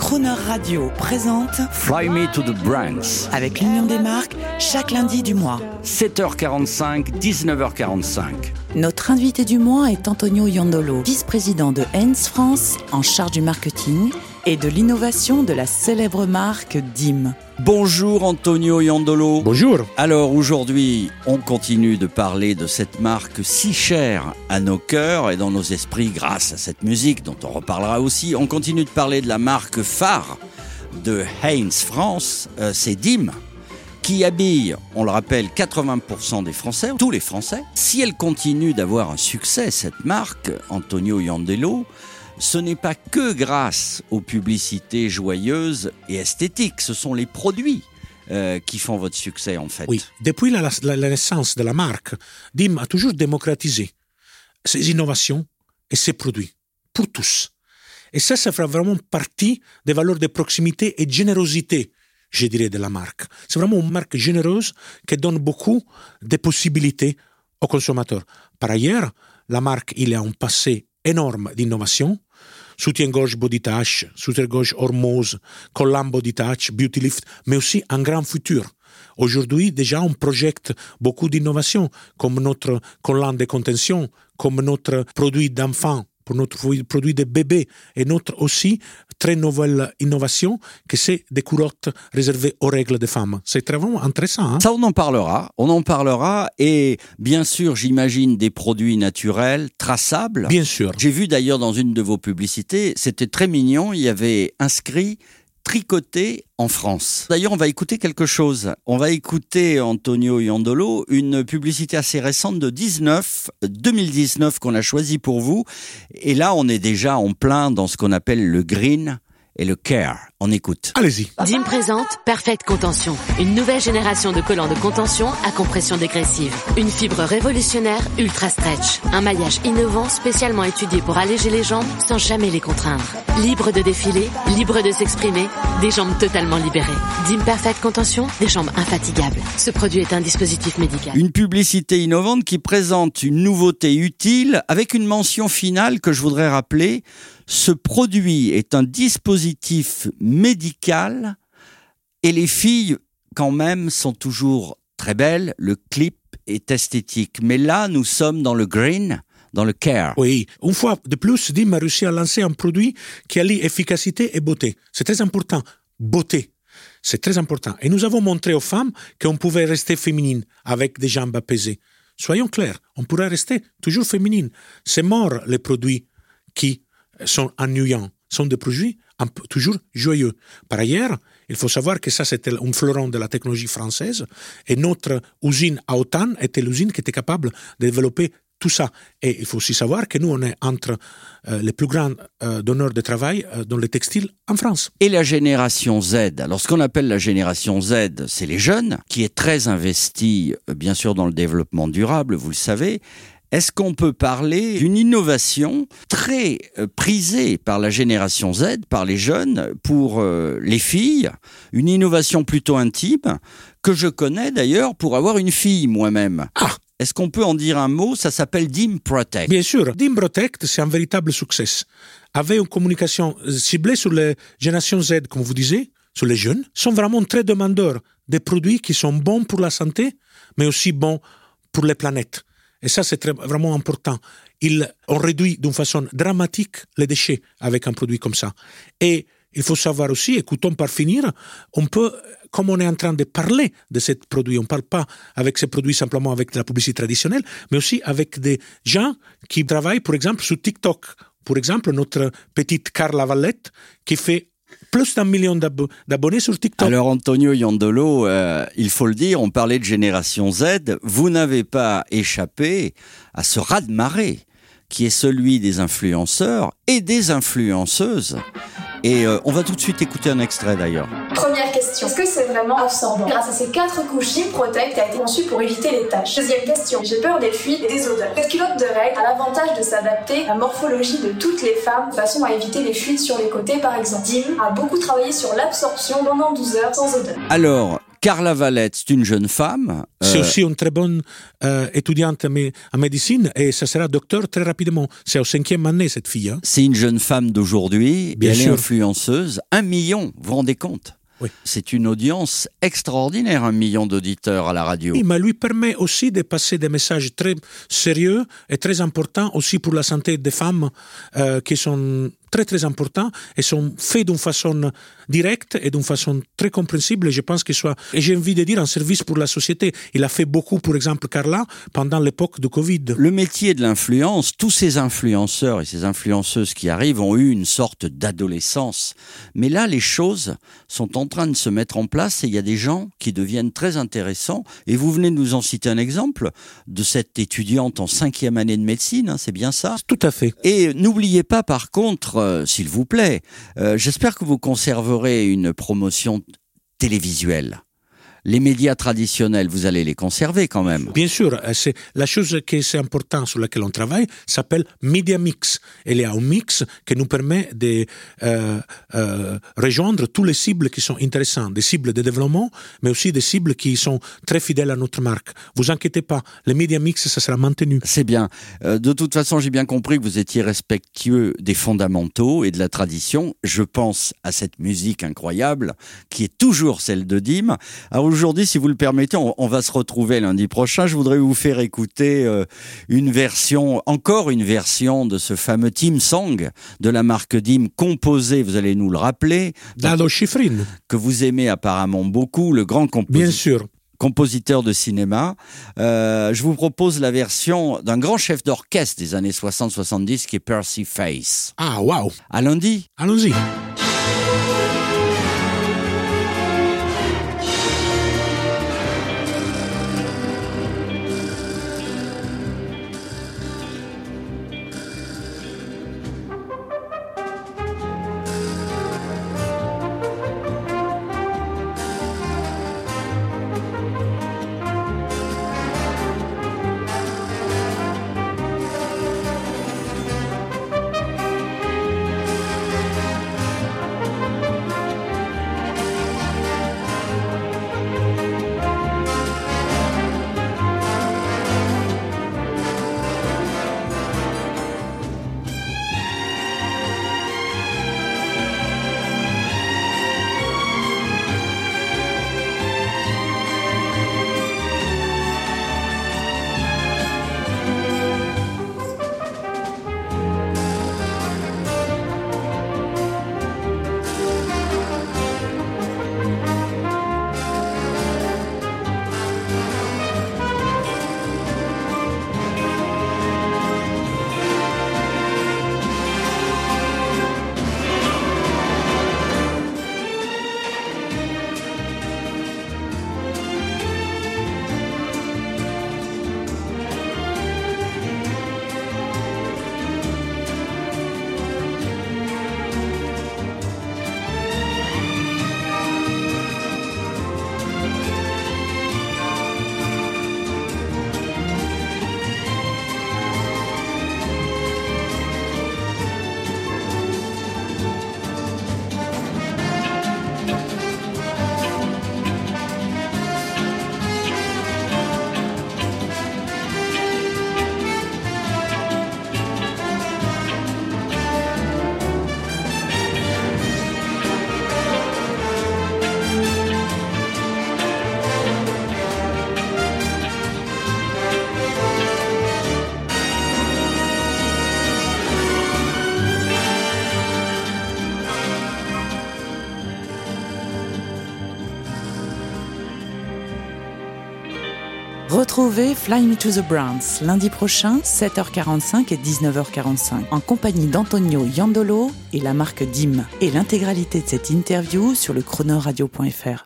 Croner Radio présente Fly Me to the Brands. avec l'Union des marques chaque lundi du mois. 7h45, 19h45. Notre invité du mois est Antonio Yandolo, vice-président de Hens France en charge du marketing et de l'innovation de la célèbre marque DIM. Bonjour Antonio Yandolo. Bonjour. Alors aujourd'hui, on continue de parler de cette marque si chère à nos cœurs et dans nos esprits grâce à cette musique dont on reparlera aussi. On continue de parler de la marque phare de Heinz France, euh, c'est DIM qui habille, on le rappelle, 80% des Français, tous les Français. Si elle continue d'avoir un succès, cette marque, Antonio Yandelo, ce n'est pas que grâce aux publicités joyeuses et esthétiques, ce sont les produits euh, qui font votre succès en fait. Oui, depuis la, la- naissance de la marque, DIM a toujours démocratisé ses innovations et ses produits pour tous. Et ça, ça fait vraiment partie des valeurs de proximité et de générosité, je dirais, de la marque. C'est vraiment une marque généreuse qui donne beaucoup de possibilités aux consommateurs. Par ailleurs, la marque, il a un passé énorme d'innovation. Soutien-gorge Body Touch, soutien-gorge Hormose, collant Body Touch, Beauty Lift, mais aussi un grand futur. Aujourd'hui, déjà, on projette beaucoup d'innovations, comme notre collant de contention, comme notre produit d'enfant, pour notre produit de bébé, et notre aussi très nouvelle innovation, que c'est des courottes réservées aux règles des femmes. C'est très vraiment intéressant. Hein? Ça, on en parlera, on en parlera, et bien sûr, j'imagine des produits naturels, traçables. Bien sûr. J'ai vu d'ailleurs dans une de vos publicités, c'était très mignon, il y avait inscrit tricoté en France. D'ailleurs, on va écouter quelque chose. On va écouter Antonio Yandolo, une publicité assez récente de 19, 2019 qu'on a choisi pour vous. Et là, on est déjà en plein dans ce qu'on appelle le green et le care. On écoute. Allez-y. DIM présente Perfect Contention, une nouvelle génération de collants de contention à compression dégressive. Une fibre révolutionnaire ultra stretch, un maillage innovant spécialement étudié pour alléger les jambes sans jamais les contraindre. Libre de défiler, libre de s'exprimer, des jambes totalement libérées. DIM Perfect Contention, des jambes infatigables. Ce produit est un dispositif médical. Une publicité innovante qui présente une nouveauté utile avec une mention finale que je voudrais rappeler. Ce produit est un dispositif médical et les filles, quand même, sont toujours très belles. Le clip est esthétique. Mais là, nous sommes dans le green, dans le care. Oui, une fois de plus, DIM a réussi à lancer un produit qui allie efficacité et beauté. C'est très important. Beauté. C'est très important. Et nous avons montré aux femmes qu'on pouvait rester féminine avec des jambes apaisées. Soyons clairs, on pourrait rester toujours féminine. C'est mort les produits qui sont ennuyants. sont des produits toujours joyeux. Par ailleurs, il faut savoir que ça, c'était un fleuron de la technologie française et notre usine à Autan était l'usine qui était capable de développer tout ça. Et il faut aussi savoir que nous, on est entre euh, les plus grands euh, donneurs de travail euh, dans le textile en France. Et la génération Z. Alors, ce qu'on appelle la génération Z, c'est les jeunes, qui est très investie, euh, bien sûr, dans le développement durable, vous le savez. Est-ce qu'on peut parler d'une innovation très euh, prisée par la génération Z, par les jeunes, pour euh, les filles? Une innovation plutôt intime, que je connais d'ailleurs pour avoir une fille moi-même. Ah Est-ce qu'on peut en dire un mot? Ça s'appelle Dim Protect. Bien sûr, Dim Protect, c'est un véritable succès. Avec une communication euh, ciblée sur les générations Z, comme vous disiez, sur les jeunes, sont vraiment très demandeurs des produits qui sont bons pour la santé, mais aussi bons pour les planètes. Et ça, c'est vraiment important. Ils ont réduit d'une façon dramatique les déchets avec un produit comme ça. Et il faut savoir aussi, écoutons par finir, on peut, comme on est en train de parler de ce produit, on ne parle pas avec ces produits simplement avec de la publicité traditionnelle, mais aussi avec des gens qui travaillent, par exemple, sur TikTok. Par exemple, notre petite Carla Vallette qui fait plus d'un million d'abo- d'abonnés sur TikTok. Alors Antonio Yandolo, euh, il faut le dire, on parlait de génération Z, vous n'avez pas échappé à ce raz-de-marée qui est celui des influenceurs et des influenceuses. Et euh, on va tout de suite écouter un extrait d'ailleurs. Première question. Est-ce que c'est vraiment absorbant? Grâce à ces quatre couches, Protect a été conçu pour éviter les taches. Deuxième question. J'ai peur des fuites et des odeurs. Cette culotte de règle a l'avantage de s'adapter à la morphologie de toutes les femmes de façon à éviter les fuites sur les côtés par exemple. Dim a beaucoup travaillé sur l'absorption pendant 12 heures sans odeur. Alors, Carla Valette, c'est une jeune femme. C'est euh, aussi une très bonne euh, étudiante en mé- en médecine et ça sera docteur très rapidement. C'est au cinquième année, cette fille. hein. C'est une jeune femme d'aujourd'hui. elle est sûr. influenceuse. Un million, vous vous rendez compte? Oui. C'est une audience extraordinaire, un million d'auditeurs à la radio. Oui, mais lui permet aussi de passer des messages très sérieux et très importants aussi pour la santé des femmes euh, qui sont très très importants et sont faits d'une façon directe et d'une façon très compréhensible. Et je pense qu'il soit, et j'ai envie de dire, un service pour la société. Il a fait beaucoup, pour exemple, Carla, pendant l'époque de Covid. Le métier de l'influence, tous ces influenceurs et ces influenceuses qui arrivent ont eu une sorte d'adolescence. Mais là, les choses sont en train de se mettre en place et il y a des gens qui deviennent très intéressants. Et vous venez de nous en citer un exemple de cette étudiante en cinquième année de médecine, hein, c'est bien ça? Tout à fait. Et n'oubliez pas, par contre, euh, s'il vous plaît, euh, j'espère que vous conserverez une promotion télévisuelle. Les médias traditionnels, vous allez les conserver quand même. Bien sûr, euh, c'est la chose qui est importante sur laquelle on travaille s'appelle Media Mix. Y a un mix qui nous permet de euh, euh, rejoindre tous les cibles qui sont intéressantes, des cibles de développement, mais aussi des cibles qui sont très fidèles à notre marque. Vous inquiétez pas, le Media Mix, ça sera maintenu. C'est bien. Euh, de toute façon, j'ai bien compris que vous étiez respectueux des fondamentaux et de la tradition. Je pense à cette musique incroyable qui est toujours celle de Dim. Alors aujourd'hui, si vous le permettez, on, on va se retrouver lundi prochain. Je voudrais vous faire écouter euh, une version, encore une version de ce fameux Team Song de la marque Dim, composé, vous allez nous le rappeler, Dado Schifrin, que vous aimez apparemment beaucoup, le grand compositeur bien sûr. compositeur de cinéma. Euh, je vous propose la version d'un grand chef d'orchestre des années 60-70 qui est Percy Face. Ah, wow. À lundi. Allons-y. Retrouvez Fly Me to the Browns lundi prochain, 7h45 et 19h45, en compagnie d'Antonio Yandolo et la marque DIM. Et l'intégralité de cette interview sur le chronoradio.fr.